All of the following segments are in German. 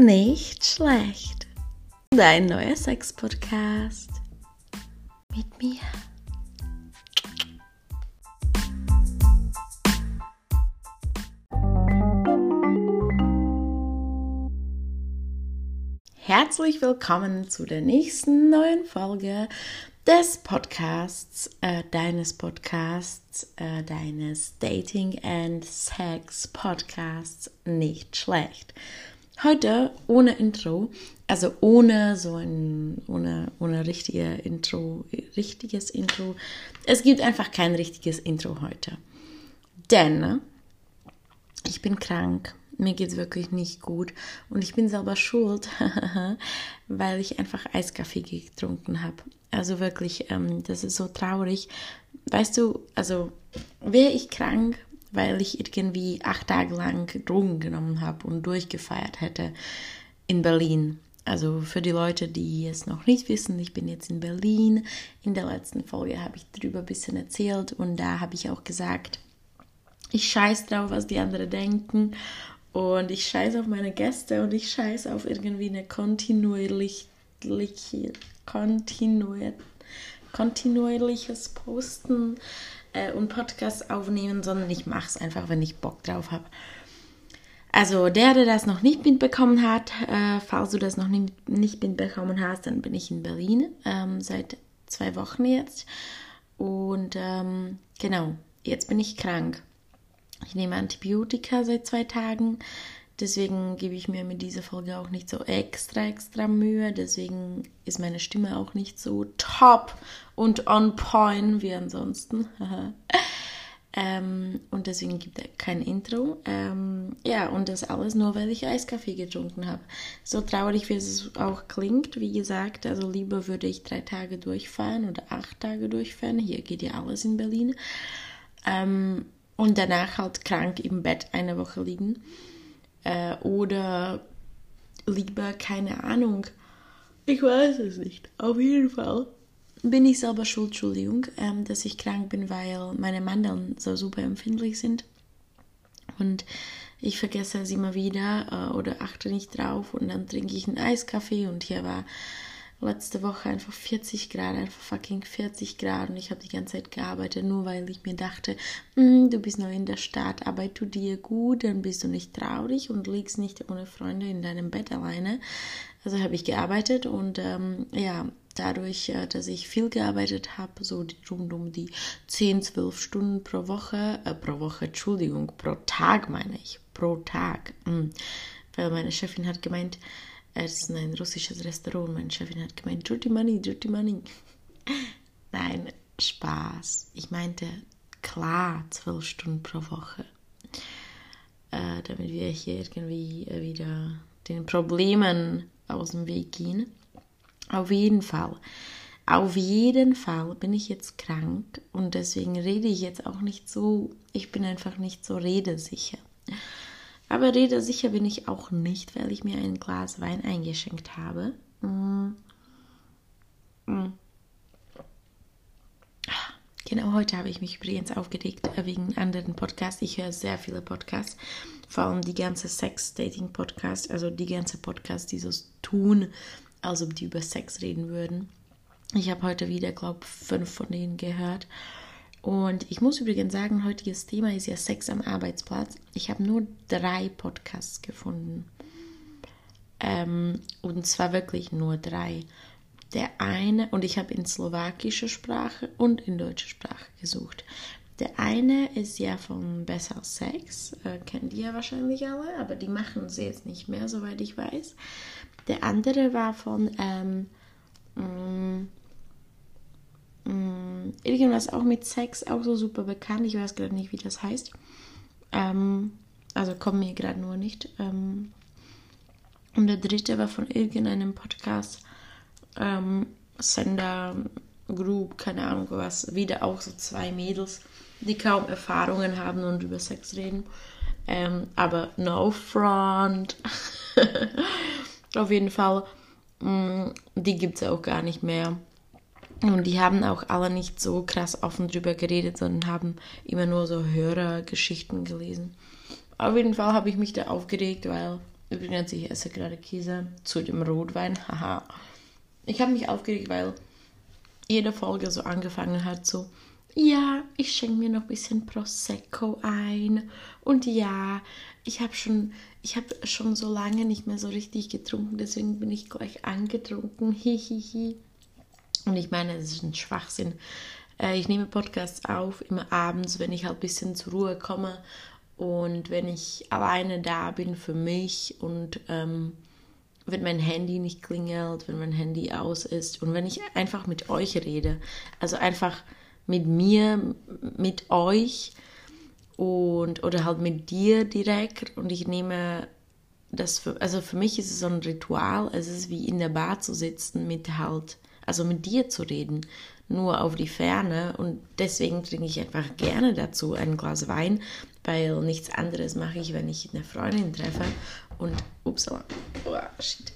Nicht schlecht. Dein neuer Sex-Podcast. Mit mir. Herzlich willkommen zu der nächsten neuen Folge des Podcasts, äh, deines Podcasts, äh, deines Dating and Sex Podcasts nicht schlecht. Heute ohne Intro, also ohne so ein, ohne, ohne richtige Intro, richtiges Intro. Es gibt einfach kein richtiges Intro heute. Denn ich bin krank mir geht es wirklich nicht gut und ich bin selber schuld, weil ich einfach Eiskaffee getrunken habe. Also wirklich, ähm, das ist so traurig. Weißt du, also wäre ich krank, weil ich irgendwie acht Tage lang Drogen genommen habe und durchgefeiert hätte in Berlin. Also für die Leute, die es noch nicht wissen, ich bin jetzt in Berlin. In der letzten Folge habe ich darüber ein bisschen erzählt und da habe ich auch gesagt, ich scheiß drauf, was die anderen denken und ich scheiße auf meine Gäste und ich scheiße auf irgendwie eine kontinuierliche, kontinuier, kontinuierliches Posten äh, und Podcast aufnehmen, sondern ich mache es einfach, wenn ich Bock drauf habe. Also der, der das noch nicht mitbekommen hat, äh, falls du das noch nicht, nicht mitbekommen hast, dann bin ich in Berlin ähm, seit zwei Wochen jetzt. Und ähm, genau, jetzt bin ich krank. Ich nehme Antibiotika seit zwei Tagen. Deswegen gebe ich mir mit dieser Folge auch nicht so extra, extra Mühe. Deswegen ist meine Stimme auch nicht so top und on point wie ansonsten. ähm, und deswegen gibt es kein Intro. Ähm, ja, und das alles nur, weil ich Eiskaffee getrunken habe. So traurig, wie es auch klingt, wie gesagt. Also lieber würde ich drei Tage durchfahren oder acht Tage durchfahren. Hier geht ja alles in Berlin. Ähm, und danach halt krank im Bett eine Woche liegen. Äh, oder lieber, keine Ahnung. Ich weiß es nicht. Auf jeden Fall bin ich selber schuld, Entschuldigung, ähm, dass ich krank bin, weil meine Mandeln so super empfindlich sind. Und ich vergesse es immer wieder äh, oder achte nicht drauf und dann trinke ich einen Eiskaffee und hier war letzte Woche einfach 40 Grad, einfach fucking 40 Grad. Und ich habe die ganze Zeit gearbeitet, nur weil ich mir dachte, mm, du bist neu in der Stadt, arbeit tu dir gut, dann bist du nicht traurig und liegst nicht ohne Freunde in deinem Bett alleine. Also habe ich gearbeitet und ähm, ja, dadurch, äh, dass ich viel gearbeitet habe, so rund um die 10, 12 Stunden pro Woche, äh, pro Woche, Entschuldigung, pro Tag meine ich, pro Tag, mm, weil meine Chefin hat gemeint, es ist ein russisches Restaurant. Meine Chefin hat gemeint, dirty money, dirty money. Nein, Spaß. Ich meinte, klar, zwölf Stunden pro Woche. Äh, damit wir hier irgendwie wieder den Problemen aus dem Weg gehen. Auf jeden Fall. Auf jeden Fall bin ich jetzt krank und deswegen rede ich jetzt auch nicht so, ich bin einfach nicht so redesicher. Aber redesicher bin ich auch nicht, weil ich mir ein Glas Wein eingeschenkt habe. Mm. Mm. Genau heute habe ich mich übrigens aufgeregt wegen anderen Podcasts. Ich höre sehr viele Podcasts, vor allem die ganze Sex-Dating-Podcasts, also die ganze Podcasts, die so tun, als ob die über Sex reden würden. Ich habe heute wieder, glaube ich, fünf von denen gehört. Und ich muss übrigens sagen, heutiges Thema ist ja Sex am Arbeitsplatz. Ich habe nur drei Podcasts gefunden. Ähm, und zwar wirklich nur drei. Der eine, und ich habe in slowakischer Sprache und in deutscher Sprache gesucht. Der eine ist ja von Besser Sex, äh, kennt ihr ja wahrscheinlich alle, aber die machen sie jetzt nicht mehr, soweit ich weiß. Der andere war von ähm, irgendwas auch mit Sex, auch so super bekannt. Ich weiß gerade nicht, wie das heißt. Ähm, also kommen mir gerade nur nicht. Ähm, und der dritte war von irgendeinem Podcast, ähm, Sender Group, keine Ahnung was. Wieder auch so zwei Mädels, die kaum Erfahrungen haben und über Sex reden. Ähm, aber no front. Auf jeden Fall, mh, mm, die gibt es auch gar nicht mehr. Und die haben auch alle nicht so krass offen drüber geredet, sondern haben immer nur so Hörergeschichten gelesen. Auf jeden Fall habe ich mich da aufgeregt, weil Übrigens, ich esse gerade Käse zu dem Rotwein. Haha. Ich habe mich aufgeregt, weil jede Folge so angefangen hat, so, ja, ich schenke mir noch ein bisschen Prosecco ein. Und ja, ich habe schon, ich schon so lange nicht mehr so richtig getrunken, deswegen bin ich gleich angetrunken. Hihihi. Und ich meine, es ist ein Schwachsinn. Äh, ich nehme Podcasts auf, immer abends, wenn ich halt ein bisschen zur Ruhe komme und wenn ich alleine da bin für mich und ähm, wenn mein Handy nicht klingelt, wenn mein Handy aus ist und wenn ich einfach mit euch rede. Also einfach mit mir, mit euch und oder halt mit dir direkt und ich nehme das für, also für mich ist es so ein Ritual, es ist wie in der Bar zu sitzen mit halt, also mit dir zu reden nur auf die Ferne und deswegen trinke ich einfach gerne dazu ein Glas Wein, weil nichts anderes mache ich, wenn ich eine Freundin treffe und upsala, oh, shit.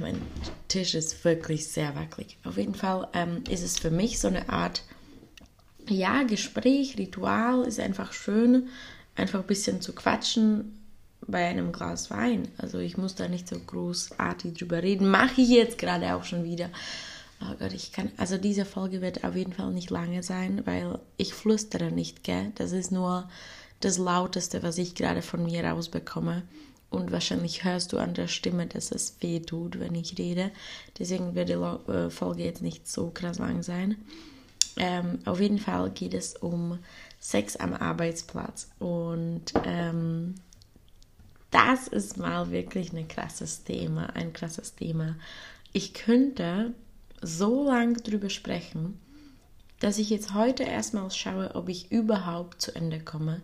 Mein Tisch ist wirklich sehr wackelig. Auf jeden Fall ähm, ist es für mich so eine Art, ja, Gespräch, Ritual, ist einfach schön, einfach ein bisschen zu quatschen bei einem Glas Wein. Also ich muss da nicht so großartig drüber reden. Mache ich jetzt gerade auch schon wieder. Oh Gott, ich kann, also diese Folge wird auf jeden Fall nicht lange sein, weil ich flüstere nicht, gell? Das ist nur das Lauteste, was ich gerade von mir rausbekomme. Und wahrscheinlich hörst du an der Stimme, dass es weh tut, wenn ich rede. Deswegen wird die äh, Folge jetzt nicht so krass lang sein. Ähm, auf jeden Fall geht es um Sex am Arbeitsplatz. Und ähm, das ist mal wirklich ein krasses Thema, ein krasses Thema. Ich könnte so lange drüber sprechen, dass ich jetzt heute erstmal schaue, ob ich überhaupt zu Ende komme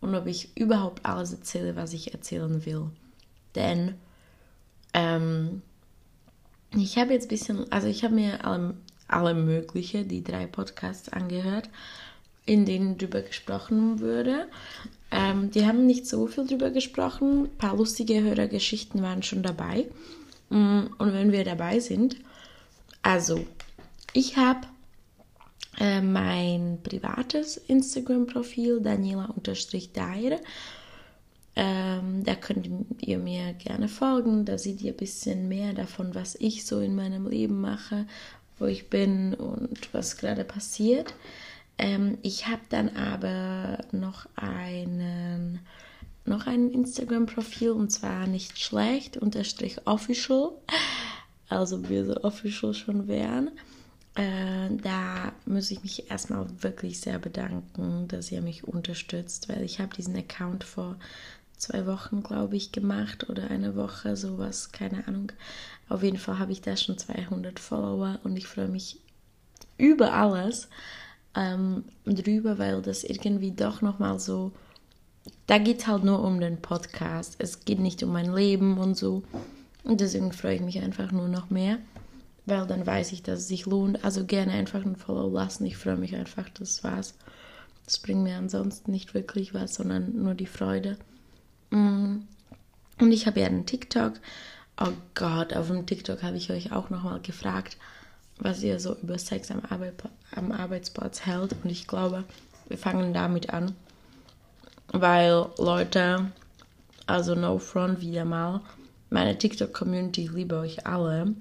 und ob ich überhaupt alles erzähle, was ich erzählen will. Denn ähm, ich habe jetzt ein bisschen, also ich habe mir alle, alle mögliche, die drei Podcasts angehört, in denen drüber gesprochen wurde. Ähm, die haben nicht so viel drüber gesprochen. Ein paar lustige Hörergeschichten waren schon dabei. Mm, und wenn wir dabei sind, also, ich habe äh, mein privates Instagram-Profil Daniela-Dair. Ähm, da könnt ihr mir gerne folgen. Da seht ihr ein bisschen mehr davon, was ich so in meinem Leben mache, wo ich bin und was gerade passiert. Ähm, ich habe dann aber noch einen noch ein Instagram-Profil und zwar nicht schlecht unterstrich official also wir so official schon wären. Äh, da muss ich mich erstmal wirklich sehr bedanken, dass ihr mich unterstützt, weil ich habe diesen Account vor zwei Wochen, glaube ich, gemacht oder eine Woche, sowas, keine Ahnung. Auf jeden Fall habe ich da schon 200 Follower und ich freue mich über alles ähm, drüber, weil das irgendwie doch nochmal so, da geht halt nur um den Podcast. Es geht nicht um mein Leben und so. Und deswegen freue ich mich einfach nur noch mehr, weil dann weiß ich, dass es sich lohnt. Also gerne einfach ein Follow lassen. Ich freue mich einfach, das war's. Das bringt mir ansonsten nicht wirklich was, sondern nur die Freude. Mm. Und ich habe ja einen TikTok. Oh Gott, auf dem TikTok habe ich euch auch nochmal gefragt, was ihr so über Sex am, Arbeit, am Arbeitsplatz hält. Und ich glaube, wir fangen damit an. Weil Leute, also no front wieder mal, meine TikTok-Community, ich liebe euch alle.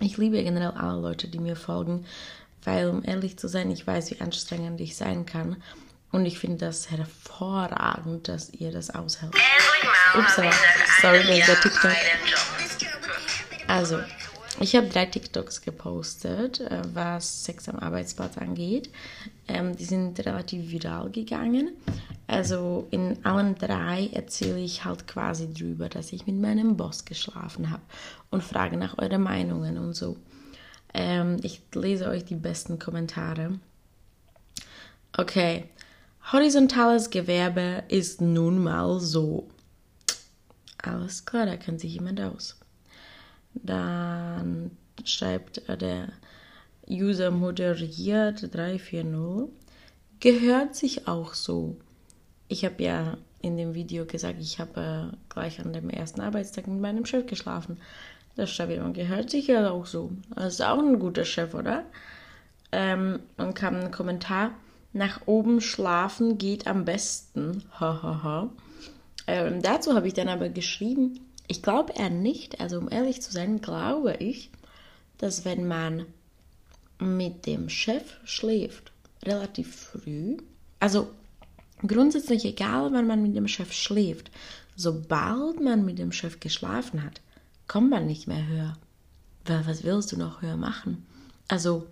Ich liebe generell alle Leute, die mir folgen, weil, um ehrlich zu sein, ich weiß, wie anstrengend ich sein kann. Und ich finde das hervorragend, dass ihr das aushält. Ups, sorry, das ist der TikTok. Also, ich habe drei TikToks gepostet, äh, was Sex am Arbeitsplatz angeht. Ähm, die sind relativ viral gegangen. Also in allen drei erzähle ich halt quasi drüber, dass ich mit meinem Boss geschlafen habe und frage nach euren Meinungen und so. Ähm, ich lese euch die besten Kommentare. Okay, horizontales Gewerbe ist nun mal so. Alles klar, da kennt sich jemand aus. Dann schreibt der User moderiert 340. Gehört sich auch so. Ich habe ja in dem Video gesagt, ich habe äh, gleich an dem ersten Arbeitstag mit meinem Chef geschlafen. Das Stabilan gehört sich ja auch so. Das ist auch ein guter Chef, oder? Ähm, dann kam ein Kommentar, nach oben schlafen geht am besten. Ähm, dazu habe ich dann aber geschrieben, ich glaube eher nicht, also um ehrlich zu sein, glaube ich, dass wenn man mit dem Chef schläft, relativ früh, also grundsätzlich egal, wann man mit dem Chef schläft, sobald man mit dem Chef geschlafen hat, kommt man nicht mehr höher. Weil was willst du noch höher machen? Also,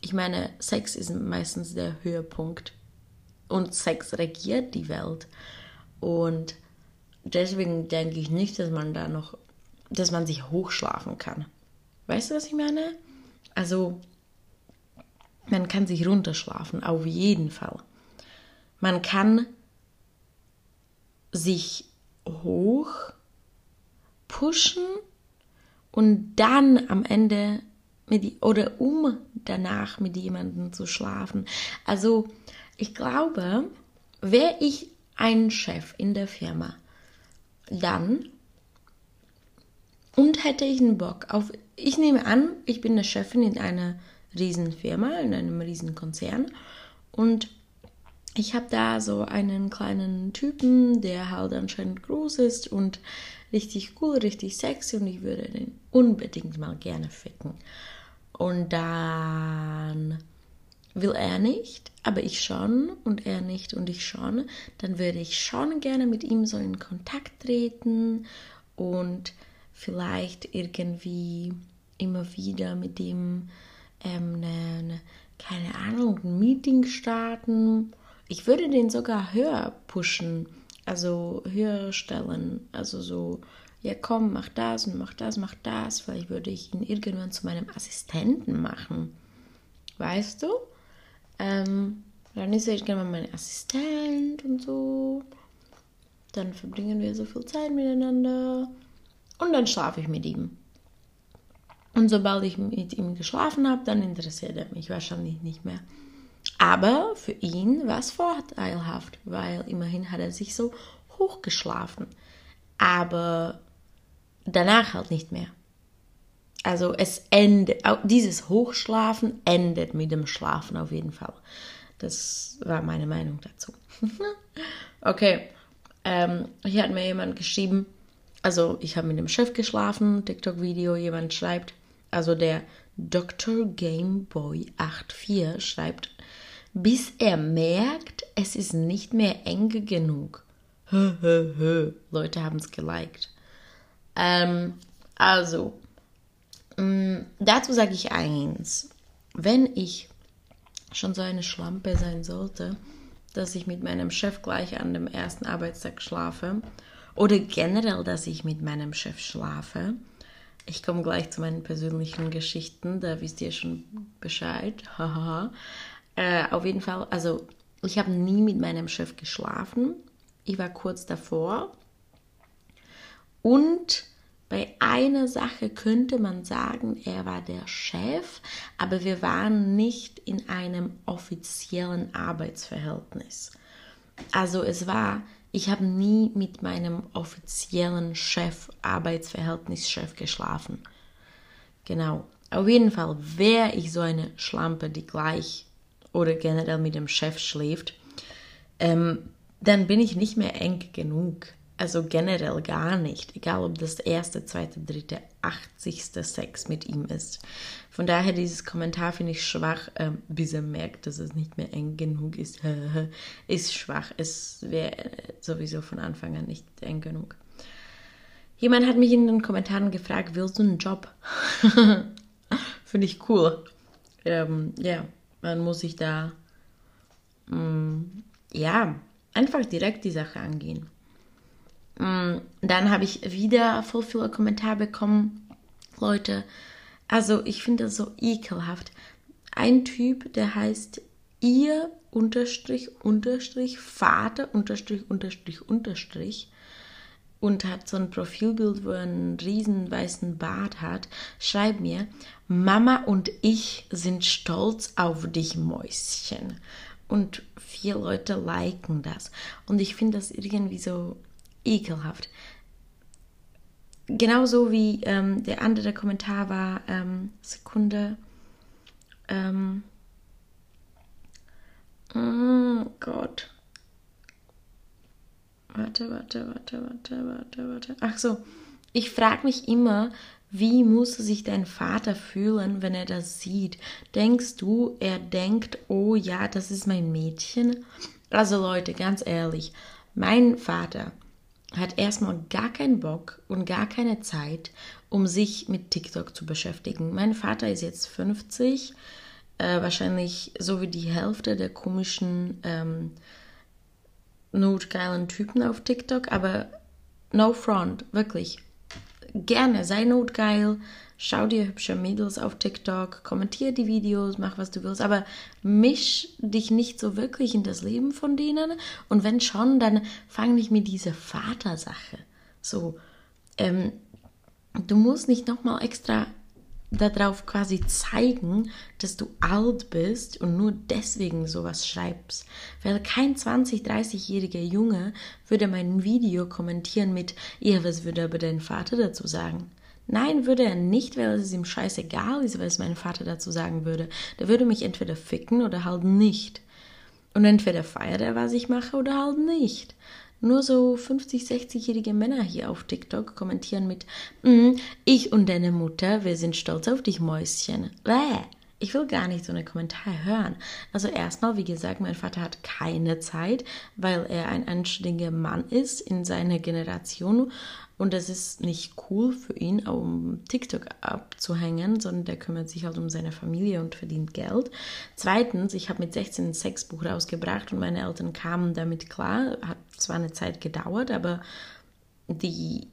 ich meine, Sex ist meistens der Höhepunkt. Und Sex regiert die Welt. Und deswegen denke ich nicht, dass man da noch, dass man sich hochschlafen kann. Weißt du, was ich meine? Also, man kann sich runterschlafen, auf jeden Fall. Man kann sich hoch pushen und dann am Ende mit oder um danach mit jemandem zu schlafen. Also ich glaube, wäre ich ein Chef in der Firma, dann und hätte ich einen Bock auf, ich nehme an, ich bin eine Chefin in einer Riesenfirma, in einem Riesenkonzern und ich habe da so einen kleinen Typen, der halt anscheinend groß ist und richtig cool, richtig sexy und ich würde den unbedingt mal gerne ficken. Und dann will er nicht, aber ich schon und er nicht und ich schon, dann würde ich schon gerne mit ihm so in Kontakt treten und vielleicht irgendwie immer wieder mit ihm ähm, eine, eine, keine Ahnung, ein Meeting starten. Ich würde den sogar höher pushen also höher stellen. Also so, ja komm, mach das und mach das, mach das. Vielleicht würde ich ihn irgendwann zu meinem Assistenten machen. Weißt du? Ähm, dann ist er irgendwann mein Assistent und so. Dann verbringen wir so viel Zeit miteinander. Und dann schlafe ich mit ihm. Und sobald ich mit ihm geschlafen habe, dann interessiert er mich wahrscheinlich nicht mehr. Aber für ihn war es vorteilhaft, weil immerhin hat er sich so hochgeschlafen. Aber danach halt nicht mehr. Also es endet, dieses Hochschlafen endet mit dem Schlafen auf jeden Fall. Das war meine Meinung dazu. okay, ähm, hier hat mir jemand geschrieben, also ich habe mit dem Chef geschlafen, TikTok-Video, jemand schreibt, also der Dr. Gameboy 84 schreibt, bis er merkt, es ist nicht mehr eng genug. Leute haben es geliked. Ähm, also, mh, mm, dazu sage ich eins. Wenn ich schon so eine Schlampe sein sollte, dass ich mit meinem Chef gleich an dem ersten Arbeitstag schlafe oder generell, dass ich mit meinem Chef schlafe. Ich komme gleich zu meinen persönlichen Geschichten, da wisst ihr schon Bescheid. Hahaha. Äh, auf jeden Fall, also ich habe nie mit meinem Chef geschlafen. Ich war kurz davor. Und bei einer Sache könnte man sagen, er war der Chef, aber wir waren nicht in einem offiziellen Arbeitsverhältnis. Also es war, ich habe nie mit meinem offiziellen Chef, Arbeitsverhältnischef geschlafen. Genau. Auf jeden Fall wäre ich so eine Schlampe, die gleich oder generell mit dem Chef schläft, ähm, dann bin ich nicht mehr eng genug. Also generell gar nicht. Egal ob das erste, zweite, dritte, achtzigste Sex mit ihm ist. Von daher dieses Kommentar finde ich schwach, ähm, bis er merkt, dass es nicht mehr eng genug ist. ist schwach. Es wäre sowieso von Anfang an nicht eng genug. Jemand hat mich in den Kommentaren gefragt, willst du einen Job? finde ich cool. Ähm, ja, man muss sich da, mh, mm, ja, einfach direkt die Sache angehen. Mh, mm, dann habe ich wieder voll viele Kommentare bekommen. Leute, also ich finde das so ekelhaft. Ein Typ, der heißt ihr unterstrich unterstrich Vater unterstrich unterstrich unterstrich und hat so ein Profilbild, wo er einen riesen weißen Bart hat, schreib mir, Mama und ich sind stolz auf dich, Mäuschen. Und vier Leute liken das. Und ich finde das irgendwie so ekelhaft. Genauso wie ähm, der andere Kommentar war, ähm, Sekunde, ähm, oh Gott, Warte, warte, warte, warte, warte, warte. Ach so, ich frage mich immer, wie muss sich dein Vater fühlen, wenn er das sieht? Denkst du, er denkt, oh ja, das ist mein Mädchen? Also Leute, ganz ehrlich, mein Vater hat erstmal gar keinen Bock und gar keine Zeit, um sich mit TikTok zu beschäftigen. Mein Vater ist jetzt 50, äh, wahrscheinlich so wie die Hälfte der komischen ähm, notgeilen Typen auf TikTok, aber no front, wirklich. Gerne, sei notgeil, schau dir hübsche Mädels auf TikTok, kommentiere die Videos, mach was du willst, aber misch dich nicht so wirklich in das Leben von denen und wenn schon, dann fang nicht mit dieser Vatersache. So, ähm, du musst nicht nochmal extra darauf quasi zeigen, dass du alt bist und nur deswegen sowas schreibst. Weil kein 20-, 30-jähriger Junge würde mein Video kommentieren mit, ja, was würde aber dein Vater dazu sagen? Nein, würde er nicht, weil es ihm scheißegal ist, was mein Vater dazu sagen würde. Der würde mich entweder ficken oder halt nicht. Und entweder feiert er, was ich mache, oder halt nicht. Nur so 50, 60-jährige Männer hier auf TikTok kommentieren mit mm, Ich und deine Mutter, wir sind stolz auf dich, Mäuschen. Bäh. Ich will gar nicht so einen Kommentar hören. Also erstmal, wie gesagt, mein Vater hat keine Zeit, weil er ein anständiger Mann ist in seiner Generation und das ist nicht cool für ihn, um TikTok abzuhängen, sondern der kümmert sich halt um seine Familie und verdient Geld. Zweitens, ich habe mit 16 ein Sexbuch rausgebracht und meine Eltern kamen damit klar. Hat zwar eine Zeit gedauert, aber die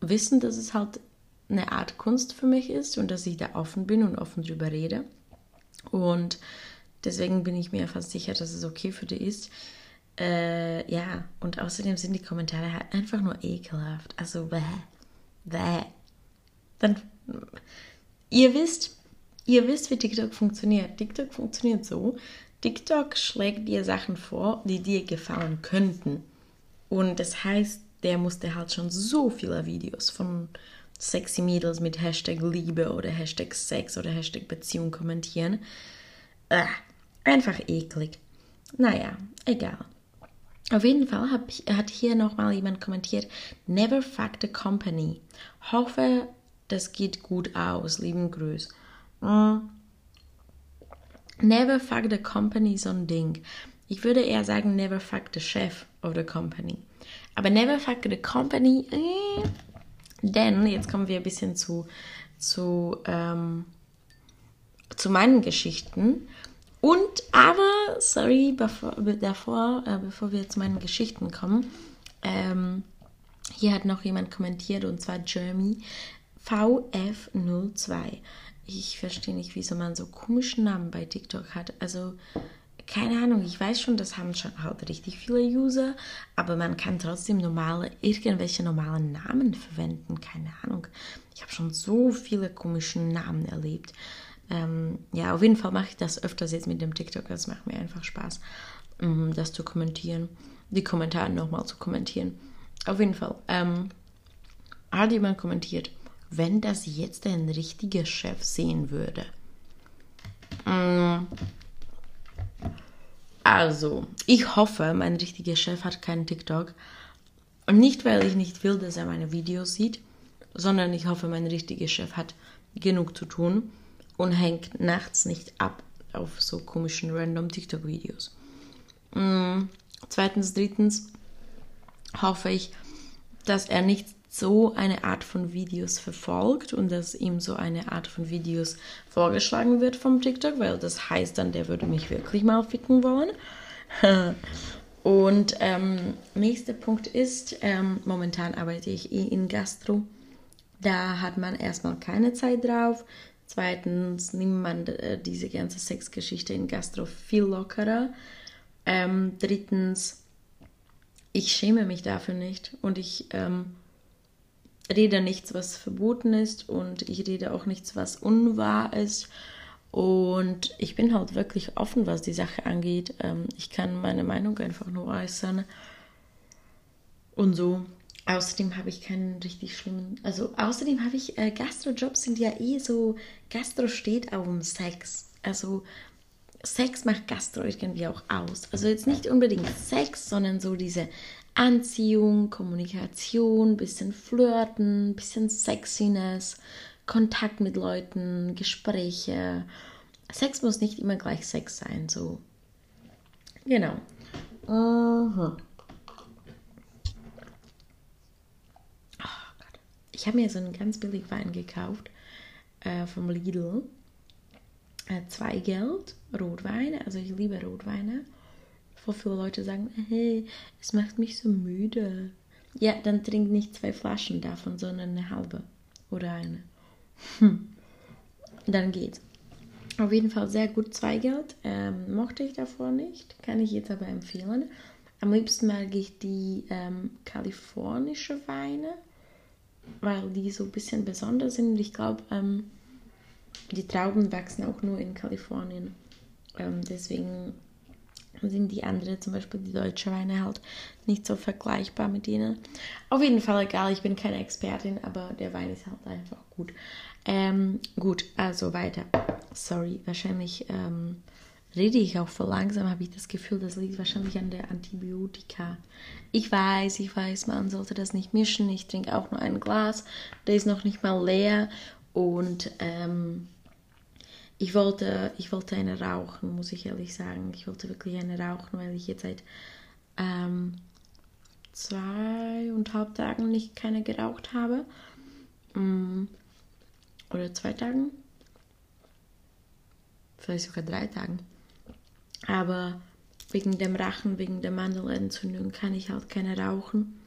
wissen, dass es halt eine Art Kunst für mich ist und dass ich da offen bin und offen drüber rede. Und deswegen bin ich mir fast sicher, dass es okay für die ist. Äh, ja, und außerdem sind die Kommentare halt einfach nur ekelhaft. Also, bäh, bäh. Dann, ihr wisst, ihr wisst, wie TikTok funktioniert. TikTok funktioniert so, TikTok schlägt dir Sachen vor, die dir gefallen könnten. Und das heißt, der musste halt schon so viele Videos von sexy Mädels mit Hashtag Liebe oder Hashtag Sex oder Hashtag Beziehung kommentieren. Äh, einfach eklig. Naja, egal. Auf jeden Fall ich, hat hier nochmal jemand kommentiert, never fuck the company. Hoffe, das geht gut aus. Lieben Grüß. Mm. Never fuck the company so ein Ding. Ich würde eher sagen, never fuck the chef of the company. Aber never fuck the company, äh, denn jetzt kommen wir ein bisschen zu, zu, ähm, zu meinen Geschichten. Und aber, sorry, bevor, davor, äh, bevor wir zu meinen Geschichten kommen, ähm, hier hat noch jemand kommentiert und zwar Jeremy VF02. Ich verstehe nicht, wieso man so komischen Namen bei TikTok hat. Also, keine Ahnung, ich weiß schon, das haben schon halt richtig viele User, aber man kann trotzdem normale, irgendwelche normalen Namen verwenden. Keine Ahnung. Ich habe schon so viele komische Namen erlebt. Ähm, ja, auf jeden Fall mache ich das öfters jetzt mit dem TikTok. Das macht mir einfach Spaß, um das zu kommentieren, die Kommentare nochmal zu kommentieren. Auf jeden Fall ähm, hat jemand kommentiert, wenn das jetzt ein richtiger Chef sehen würde. Mm. Also, ich hoffe, mein richtiger Chef hat keinen TikTok. Und nicht, weil ich nicht will, dass er meine Videos sieht, sondern ich hoffe, mein richtiger Chef hat genug zu tun und hängt nachts nicht ab auf so komischen random TikTok-Videos. Mhm. Zweitens, drittens hoffe ich, dass er nicht so eine Art von Videos verfolgt und dass ihm so eine Art von Videos vorgeschlagen wird vom TikTok, weil das heißt dann, der würde mich wirklich mal ficken wollen. und ähm, nächster Punkt ist, ähm, momentan arbeite ich eh in Gastro. Da hat man erstmal keine Zeit drauf. Zweitens nimmt man äh, diese ganze Sexgeschichte in Gastro viel lockerer. Ähm, drittens, ich schäme mich dafür nicht und ich ähm, rede nichts, was verboten ist und ich rede auch nichts, was unwahr ist. Und ich bin halt wirklich offen, was die Sache angeht. Ähm, ich kann meine Meinung einfach nur äußern. Und so. Außerdem habe ich keinen richtig schlimmen. Also außerdem habe ich äh, Gastrojobs sind ja eh so. Gastro steht auf dem Sex. Also Sex macht Gastro irgendwie auch aus. Also jetzt nicht unbedingt Sex, sondern so diese Anziehung, Kommunikation, bisschen Flirten, bisschen Sexiness, Kontakt mit Leuten, Gespräche. Sex muss nicht immer gleich Sex sein, so. Genau. Mhm. Oh ich habe mir so einen ganz billig Wein gekauft äh, vom Lidl. Äh, zwei Geld, Rotwein, also ich liebe Rotweine. Wo viele Leute sagen, hey, es macht mich so müde. Ja, dann trink nicht zwei Flaschen davon, sondern eine halbe oder eine. Hm. Dann geht's. Auf jeden Fall sehr gut Zweigeld. Ähm, mochte ich davor nicht, kann ich jetzt aber empfehlen. Am liebsten mag ich die ähm, kalifornische Weine, weil die so ein bisschen besonders sind. Ich glaube, ähm, die Trauben wachsen auch nur in Kalifornien. Ähm, deswegen sind die anderen, zum Beispiel die deutsche Weine, halt nicht so vergleichbar mit denen. Auf jeden Fall egal, ich bin keine Expertin, aber der Wein ist halt einfach gut. Ähm, gut, also weiter. Sorry, wahrscheinlich ähm, rede ich auch voll langsam, habe ich das Gefühl, das liegt wahrscheinlich an der Antibiotika. Ich weiß, ich weiß, man sollte das nicht mischen. Ich trinke auch nur ein Glas, der ist noch nicht mal leer und ähm, ich wollte, ich wollte eine rauchen, muss ich ehrlich sagen. Ich wollte wirklich eine rauchen, weil ich jetzt seit ähm, zweieinhalb Tagen nicht keine geraucht habe. Mm, oder zwei Tagen. Vielleicht sogar drei Tagen. Aber wegen dem Rachen, wegen der Mandelentzündung kann ich halt keine rauchen.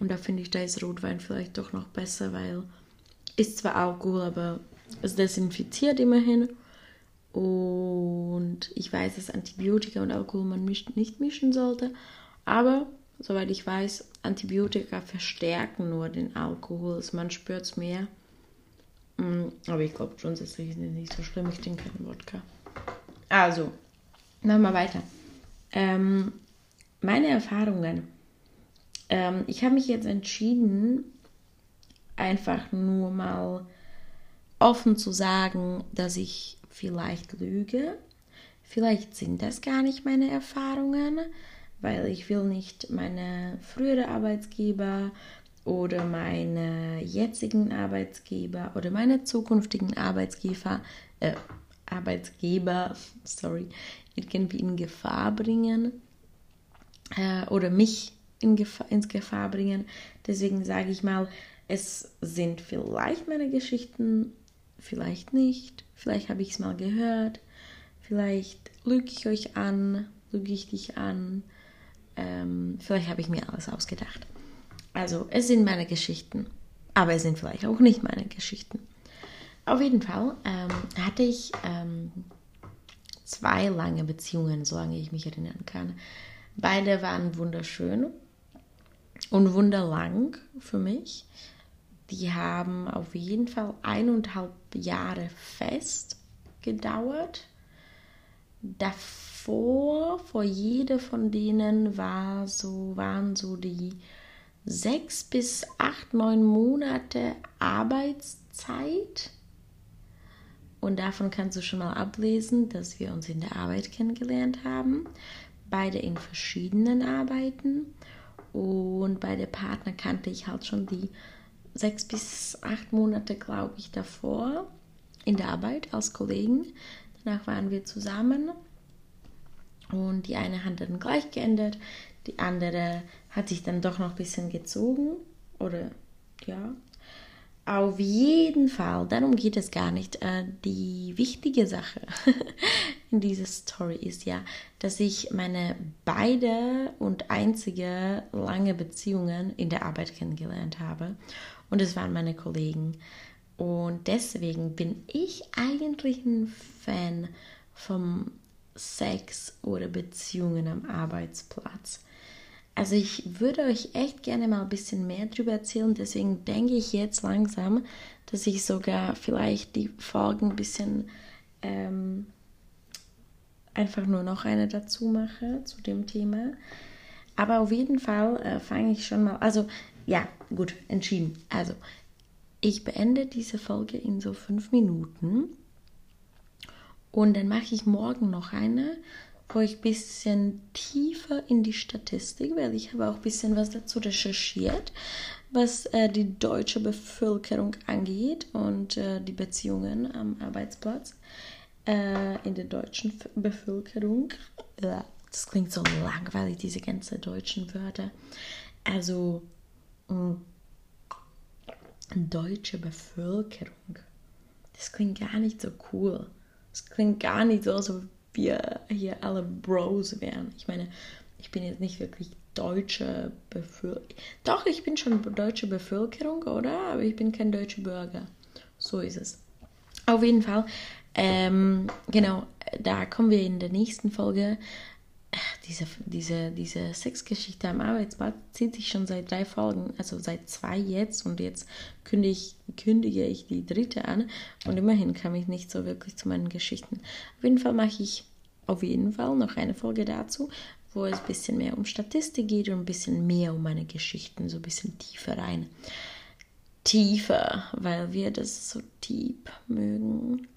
Und da finde ich, da ist Rotwein vielleicht doch noch besser, weil ist zwar Alkohol, aber es desinfiziert immerhin. Und ich weiß, dass Antibiotika und Alkohol man nicht mischen sollte. Aber soweit ich weiß, Antibiotika verstärken nur den Alkohol. Also man spürt es mehr. Mm, aber ich glaube, grundsätzlich ist es nicht so schlimm. Ich trinke keinen Wodka. Also, machen wir weiter. Ähm, meine Erfahrungen. Ähm, ich habe mich jetzt entschieden, einfach nur mal offen zu sagen, dass ich vielleicht lüge. Vielleicht sind das gar nicht meine Erfahrungen, weil ich will nicht meine frühere Arbeitsgeber oder meine jetzigen Arbeitsgeber oder meine zukünftigen Arbeitsgeber, äh, Arbeitsgeber, sorry, irgendwie in Gefahr bringen äh, oder mich in Gefahr, ins Gefahr bringen. Deswegen sage ich mal, es sind vielleicht meine Geschichten, vielleicht nicht. Vielleicht habe ich es mal gehört. Vielleicht lüge ich euch an, lüge ich dich an. Ähm, vielleicht habe ich mir alles ausgedacht. Also, es sind meine Geschichten. Aber es sind vielleicht auch nicht meine Geschichten. Auf jeden Fall ähm, hatte ich ähm, zwei lange Beziehungen, solange ich mich erinnern kann. Beide waren wunderschön und wunderlang für mich. Die haben auf jeden Fall eineinhalb Jahre fest gedauert. Davor, vor jeder von denen war so, waren so die sechs bis acht, neun Monate Arbeitszeit. Und davon kannst du schon mal ablesen, dass wir uns in der Arbeit kennengelernt haben. Beide in verschiedenen Arbeiten. Und bei der Partner kannte ich halt schon die sechs bis acht Monate, glaube ich, davor in der Arbeit als Kollegen. Danach waren wir zusammen und die eine hat dann gleich geendet, die andere hat sich dann doch noch ein bisschen gezogen oder ja. Auf jeden Fall, darum geht es gar nicht. Äh, die wichtige Sache in dieser Story ist ja, dass ich meine beide und einzige lange Beziehungen in der Arbeit kennengelernt habe und es waren meine Kollegen. Und deswegen bin ich eigentlich ein Fan vom Sex oder Beziehungen am Arbeitsplatz. Also ich würde euch echt gerne mal ein bisschen mehr darüber erzählen. Deswegen denke ich jetzt langsam, dass ich sogar vielleicht die Folgen ein bisschen ähm, einfach nur noch eine dazu mache zu dem Thema. Aber auf jeden Fall äh, fange ich schon mal. Also ja, gut, entschieden. Also, ich beende diese Folge in so fünf Minuten. Und dann mache ich morgen noch eine, wo ich ein bisschen tiefer in die Statistik, weil ich habe auch ein bisschen was dazu recherchiert, was äh, die deutsche Bevölkerung angeht und äh, die Beziehungen am Arbeitsplatz äh, in der deutschen Bevölkerung. Das klingt so langweilig, diese ganzen deutschen Wörter. Also, mh, mm, deutsche Bevölkerung. Das klingt gar nicht so cool. Das klingt gar nicht so, als wir hier alle Bros wären. Ich meine, ich bin jetzt nicht wirklich deutsche Bevölkerung. Doch, ich bin schon deutsche Bevölkerung, oder? Aber ich bin kein deutscher Bürger. So ist es. Auf jeden Fall, ähm, genau, da kommen wir in der nächsten Folge. Diese, diese, diese Sexgeschichte am Arbeitsplatz zieht sich schon seit drei Folgen, also seit zwei jetzt und jetzt kündige ich, kündige ich die dritte an und immerhin kam ich nicht so wirklich zu meinen Geschichten. Auf jeden Fall mache ich auf jeden Fall noch eine Folge dazu wo es ein bisschen mehr um Statistik geht und ein bisschen mehr um meine Geschichten, so ein bisschen tiefer rein. Tiefer, weil wir das so deep mögen.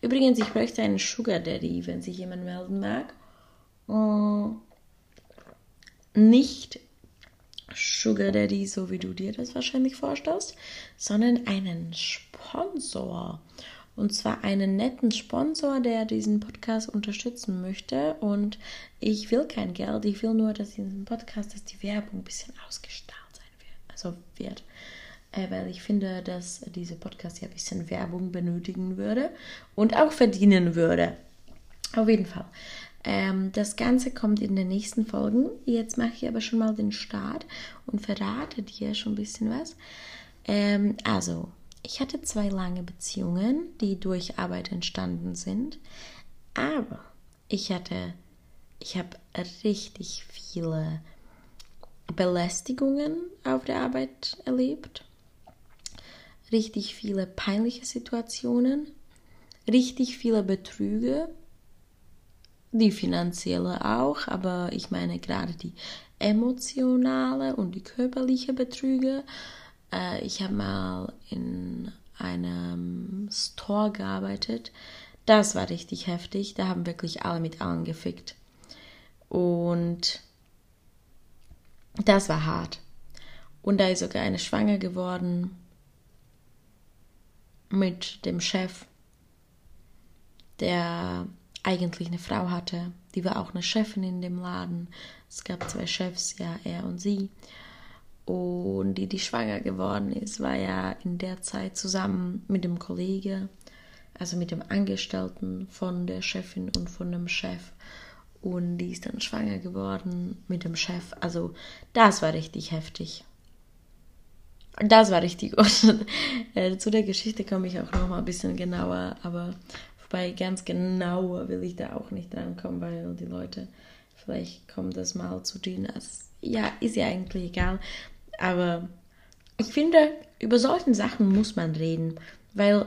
Übrigens, ich bräuchte einen Sugar Daddy, wenn sich jemand melden mag. Mm, nicht Sugar Daddy, so wie du dir das wahrscheinlich vorstellst, sondern einen Sponsor. Und zwar einen netten Sponsor, der diesen Podcast unterstützen möchte. Und ich will kein Geld, ich will nur, dass in diesem Podcast, dass die Werbung ein bisschen ausgestrahlt sein wird. Also wird. Äh, weil ich finde, dass dieser Podcast ja ein bisschen Werbung benötigen würde und auch verdienen würde. Auf jeden Fall. Ähm, das Ganze kommt in den nächsten Folgen. Jetzt mache ich aber schon mal den Start und verrate dir schon ein bisschen was. Ähm, also, ich hatte zwei lange Beziehungen, die durch Arbeit entstanden sind, aber ich hatte, ich habe richtig viele Belästigungen auf der Arbeit erlebt, richtig viele peinliche Situationen, richtig viele Betrüge, die finanzielle auch, aber ich meine gerade die emotionale und die körperliche Betrüge äh, ich habe mal in einem Store gearbeitet. Das war richtig heftig. Da haben wirklich alle mit allen gefickt. Und das war hart. Und da ist sogar eine schwanger geworden mit dem Chef, der eigentlich eine Frau hatte. Die war auch eine Chefin in dem Laden. Es gab zwei Chefs, ja, er und sie und die, die schwanger geworden ist, war ja in der Zeit zusammen mit dem Kollege, also mit dem Angestellten von der Chefin und von dem Chef. Und die ist dann schwanger geworden mit dem Chef. Also das war richtig heftig. Das war richtig gut. Äh, zu der Geschichte komme ich auch noch mal ein bisschen genauer, aber wobei ganz genauer will ich da auch nicht drankommen, weil die Leute, vielleicht kommt das mal zu denen. Ja, ist ja eigentlich egal. Aber ich finde, über solchen Sachen muss man reden, weil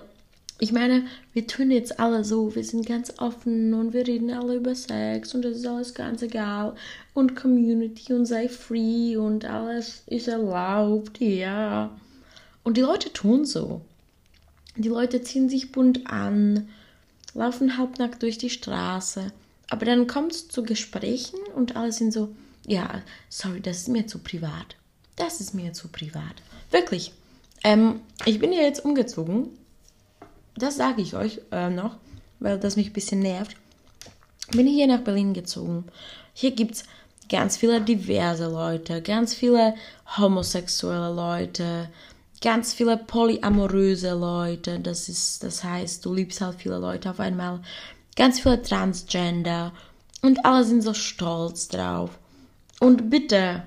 ich meine, wir tun jetzt alle so, wir sind ganz offen und wir reden alle über Sex und das ist alles ganz egal und Community und sei free und alles ist erlaubt, ja. Und die Leute tun so. Die Leute ziehen sich bunt an, laufen halbnackt durch die Straße. Aber dann kommt es zu Gesprächen und alle sind so, ja, sorry, das ist mir zu privat das ist mir zu privat. Wirklich. Ähm, ich bin ja jetzt umgezogen. Das sage ich euch äh, noch, weil das mich ein bisschen nervt. Bin hier nach Berlin gezogen. Hier gibt es ganz viele diverse Leute, ganz viele homosexuelle Leute, ganz viele polyamoröse Leute. Das ist, das heißt, du liebst halt viele Leute auf einmal. Ganz viele Transgender. Und alle sind so stolz drauf. Und bitte,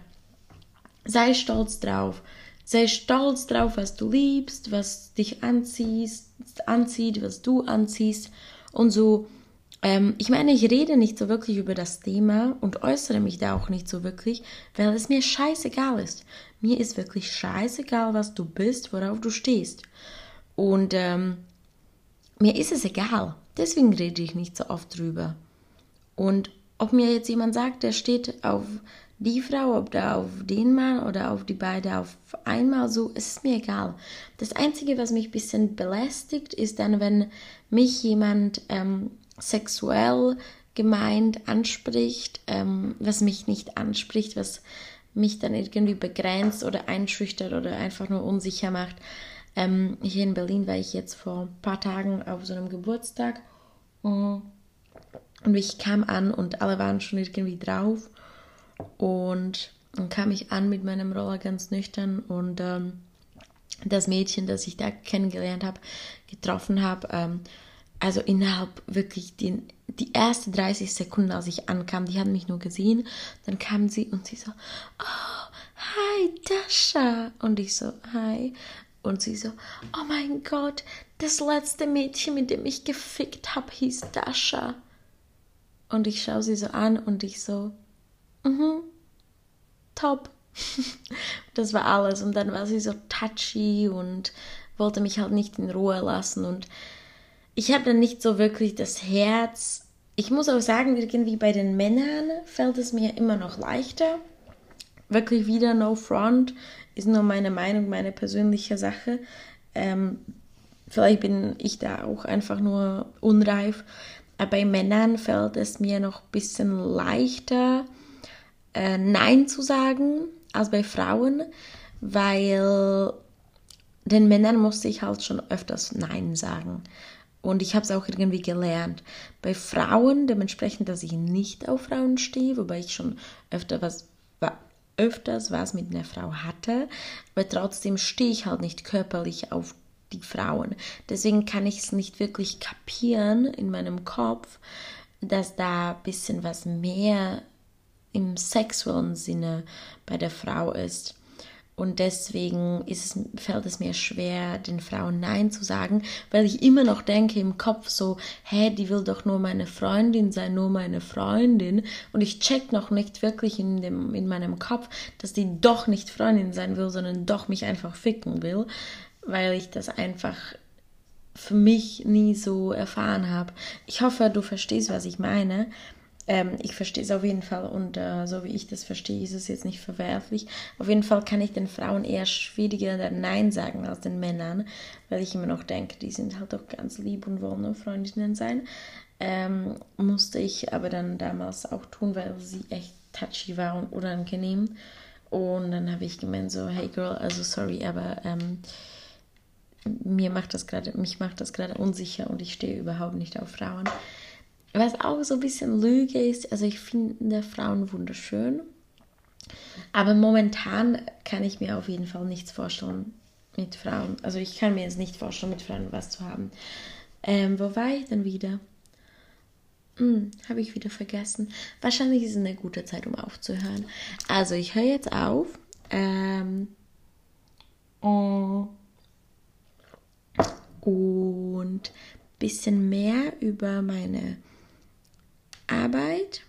Sei stolz drauf. Sei stolz drauf, was du liebst, was dich anziehst, anzieht, was du anziehst und so. Ähm, ich meine, ich rede nicht so wirklich über das Thema und äußere mich da auch nicht so wirklich, weil es mir scheißegal ist. Mir ist wirklich scheißegal, was du bist, worauf du stehst. Und ähm, mir ist es egal. Deswegen rede ich nicht so oft drüber. Und ob mir jetzt jemand sagt, der steht auf die Frau, ob da auf den Mann oder auf die beiden auf einmal so, ist mir egal. Das Einzige, was mich ein bisschen belästigt, ist dann, wenn mich jemand ähm, sexuell gemeint anspricht, ähm, was mich nicht anspricht, was mich dann irgendwie begrenzt oder einschüchtert oder einfach nur unsicher macht. Ähm, hier in Berlin war ich jetzt vor ein paar Tagen auf so einem Geburtstag mm, und ich kam an und alle waren schon irgendwie drauf und dann kam ich an mit meinem Roller ganz nüchtern und ähm, das Mädchen, das ich da kennengelernt habe, getroffen habe, ähm, also innerhalb wirklich den, die ersten 30 Sekunden, als ich ankam, die haben mich nur gesehen. Dann kam sie und sie so, oh, hi, Dasha. Und ich so, hi. Und sie so, oh mein Gott, das letzte Mädchen, mit dem ich gefickt habe, hieß Dasha. Und ich schaue sie so an und ich so, mhm, top. das war alles. Und dann war sie so touchy und wollte mich halt nicht in Ruhe lassen. Und ich habe dann nicht so wirklich das Herz. Ich muss auch sagen, irgendwie bei den Männern fällt es mir immer noch leichter. Wirklich wieder no front, ist nur meine Meinung, meine persönliche Sache. Ähm, vielleicht bin ich da auch einfach nur unreif. Aber bei Männern fällt es mir noch ein bisschen leichter, äh, Nein zu sagen, als bei Frauen, weil den Männern musste ich halt schon öfters Nein sagen. Und ich habe es auch irgendwie gelernt. Bei Frauen, dementsprechend, dass ich nicht auf Frauen stehe, wobei ich schon öfter was, öfters was mit einer Frau hatte, aber trotzdem stehe ich halt nicht körperlich auf die Frauen. Deswegen kann ich es nicht wirklich kapieren in meinem Kopf, dass da ein bisschen was mehr im sexuellen Sinne bei der Frau ist. Und deswegen ist fällt es mir schwer, den Frauen Nein zu sagen, weil ich immer noch denke im Kopf so, hä, die will doch nur meine Freundin sein, nur meine Freundin. Und ich check noch nicht wirklich in, dem, in meinem Kopf, dass die doch nicht Freundin sein will, sondern doch mich einfach ficken will, weil ich das einfach für mich nie so erfahren habe. Ich hoffe, du verstehst, was ich meine. Ähm, ich verstehe es auf jeden Fall und äh, so wie ich das verstehe, ist es jetzt nicht verwerflich. Auf jeden Fall kann ich den Frauen eher schwieriger Nein sagen als den Männern, weil ich immer noch denke, die sind halt doch ganz lieb und wollen nur Freundinnen sein. Ähm, musste ich aber dann damals auch tun, weil sie echt touchy war und unangenehm. Und dann habe ich gemeint so, hey Girl, also sorry, aber ähm, mir macht das gerade, mich macht das gerade unsicher und ich stehe überhaupt nicht auf Frauen. Was auch so ein bisschen Lüge ist, also ich finde Frauen wunderschön, aber momentan kann ich mir auf jeden Fall nichts vorstellen mit Frauen. Also ich kann mir jetzt nicht vorstellen, mit Frauen was zu haben. Ähm, wo war ich denn wieder? Hm, Habe ich wieder vergessen. Wahrscheinlich ist es eine gute Zeit, um aufzuhören. Also ich höre jetzt auf. Ähm, und bisschen mehr über meine Arbeit,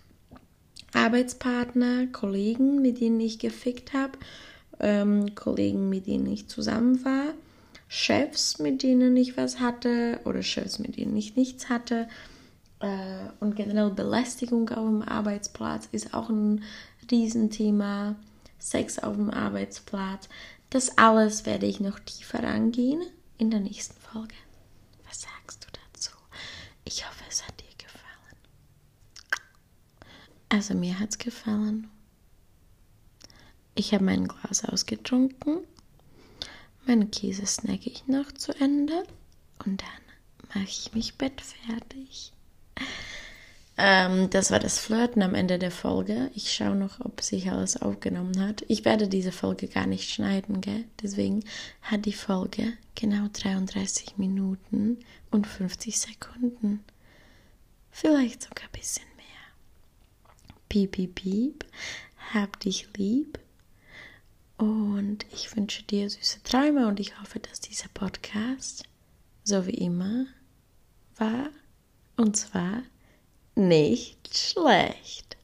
Arbeitspartner, Kollegen, mit denen ich gefickt habe, ähm, Kollegen, mit denen ich zusammen war, Chefs, mit denen ich was hatte oder Chefs, mit denen ich nichts hatte. Äh, und generell Belästigung auf dem Arbeitsplatz ist auch ein Riesenthema. Sex auf dem Arbeitsplatz. Das alles werde ich noch tiefer angehen in der nächsten Folge. Was sagst du dazu? Ich hoffe, es hat dir also mir hat es gefallen. Ich habe mein Glas ausgetrunken. Meine Käse snacke ich noch zu Ende. Und dann mache ich mich bettfertig. Ähm, das war das Flirten am Ende der Folge. Ich schaue noch, ob sich alles aufgenommen hat. Ich werde diese Folge gar nicht schneiden, gell? Deswegen hat die Folge genau 33 Minuten und 50 Sekunden. Vielleicht sogar ein bisschen Piep, piep, piep. Hab dich lieb. Und ich wünsche dir süße Träume und ich hoffe, dass dieser Podcast so wie immer war. Und zwar nicht schlecht.